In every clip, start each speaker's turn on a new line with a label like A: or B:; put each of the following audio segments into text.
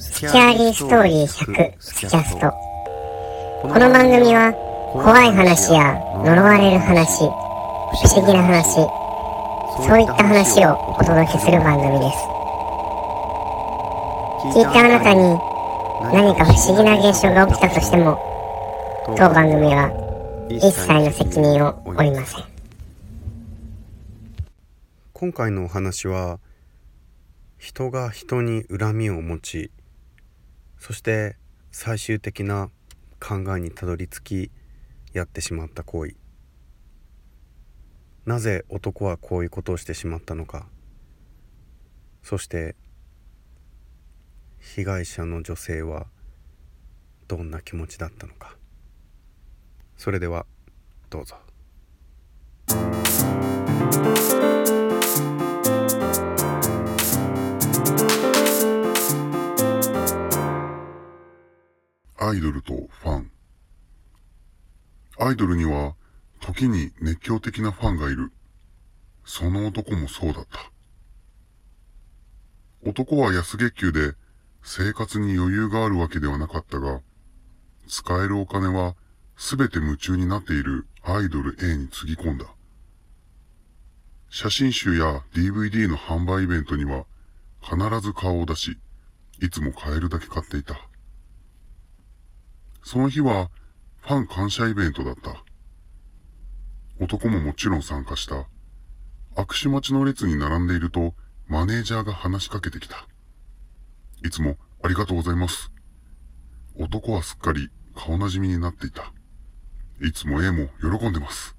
A: スキャーリーストーリー100スキャスト。この番組は怖い話や呪われる話不思議な話そういった話をお届けする番組です。聞いたあなたに何か不思議な現象が起きたとしても当番組は一切の責任を負いません。
B: 今回のお話は人が人に恨みを持ちそして最終的な考えにたどり着きやってしまった行為。なぜ男はこういうことをしてしまったのか。そして被害者の女性はどんな気持ちだったのか。それではどうぞ。
C: アイドルとファン。アイドルには時に熱狂的なファンがいる。その男もそうだった。男は安月給で生活に余裕があるわけではなかったが、使えるお金はすべて夢中になっているアイドル A につぎ込んだ。写真集や DVD の販売イベントには必ず顔を出し、いつも買えるだけ買っていた。その日はファン感謝イベントだった。男ももちろん参加した。握手待ちの列に並んでいると、マネージャーが話しかけてきた。いつもありがとうございます。男はすっかり顔なじみになっていた。いつも A も喜んでます。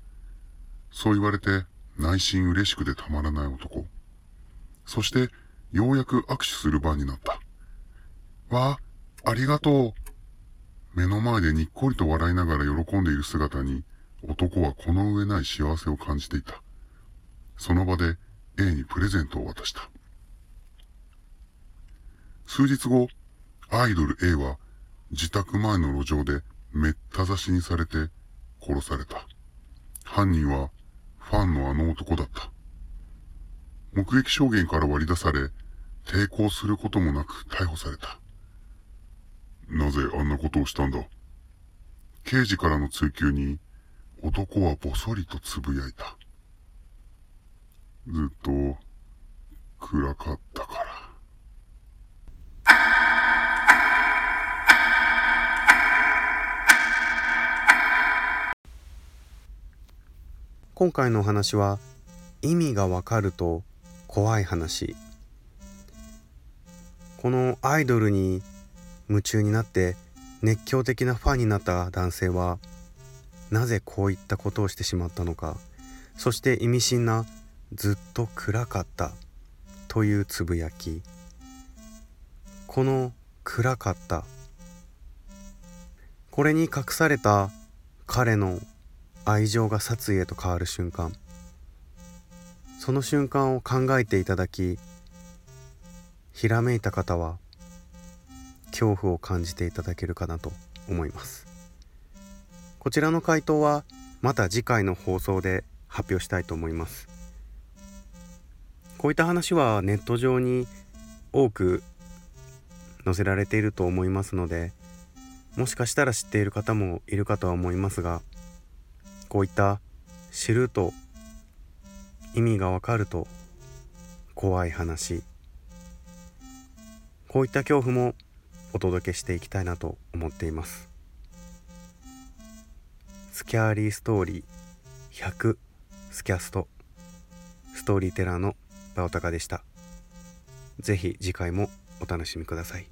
C: そう言われて内心嬉しくてたまらない男。そして、ようやく握手する番になった。わあ、ありがとう。目の前でにっこりと笑いながら喜んでいる姿に、男はこの上ない幸せを感じていた。その場で A にプレゼントを渡した。数日後、アイドル A は自宅前の路上でめった刺しにされて殺された。犯人はファンのあの男だった。目撃証言から割り出され、抵抗することもなく逮捕された。なぜあんなことをしたんだ？刑事からの追及に男はぼそりとつぶやいた。ずっと暗かったから。
B: 今回のお話は意味がわかると怖い話このアイドルに夢中になって熱狂的なファンになった男性はなぜこういったことをしてしまったのかそして意味深な「ずっと暗かった」というつぶやき。この「暗かった」これに隠された彼の愛情が殺意へと変わる瞬間。その瞬間を考えていただきひらめいた方は恐怖を感じていただけるかなと思います。こちらの回答はまた次回の放送で発表したいと思います。こういった話はネット上に多く載せられていると思いますのでもしかしたら知っている方もいるかとは思いますがこういった知ると意味がわかると怖い話。こういった恐怖もお届けしていきたいなと思っています。スキャーリーストーリー100スキャスト。ストーリーテラーのバオタカでした。是非次回もお楽しみください。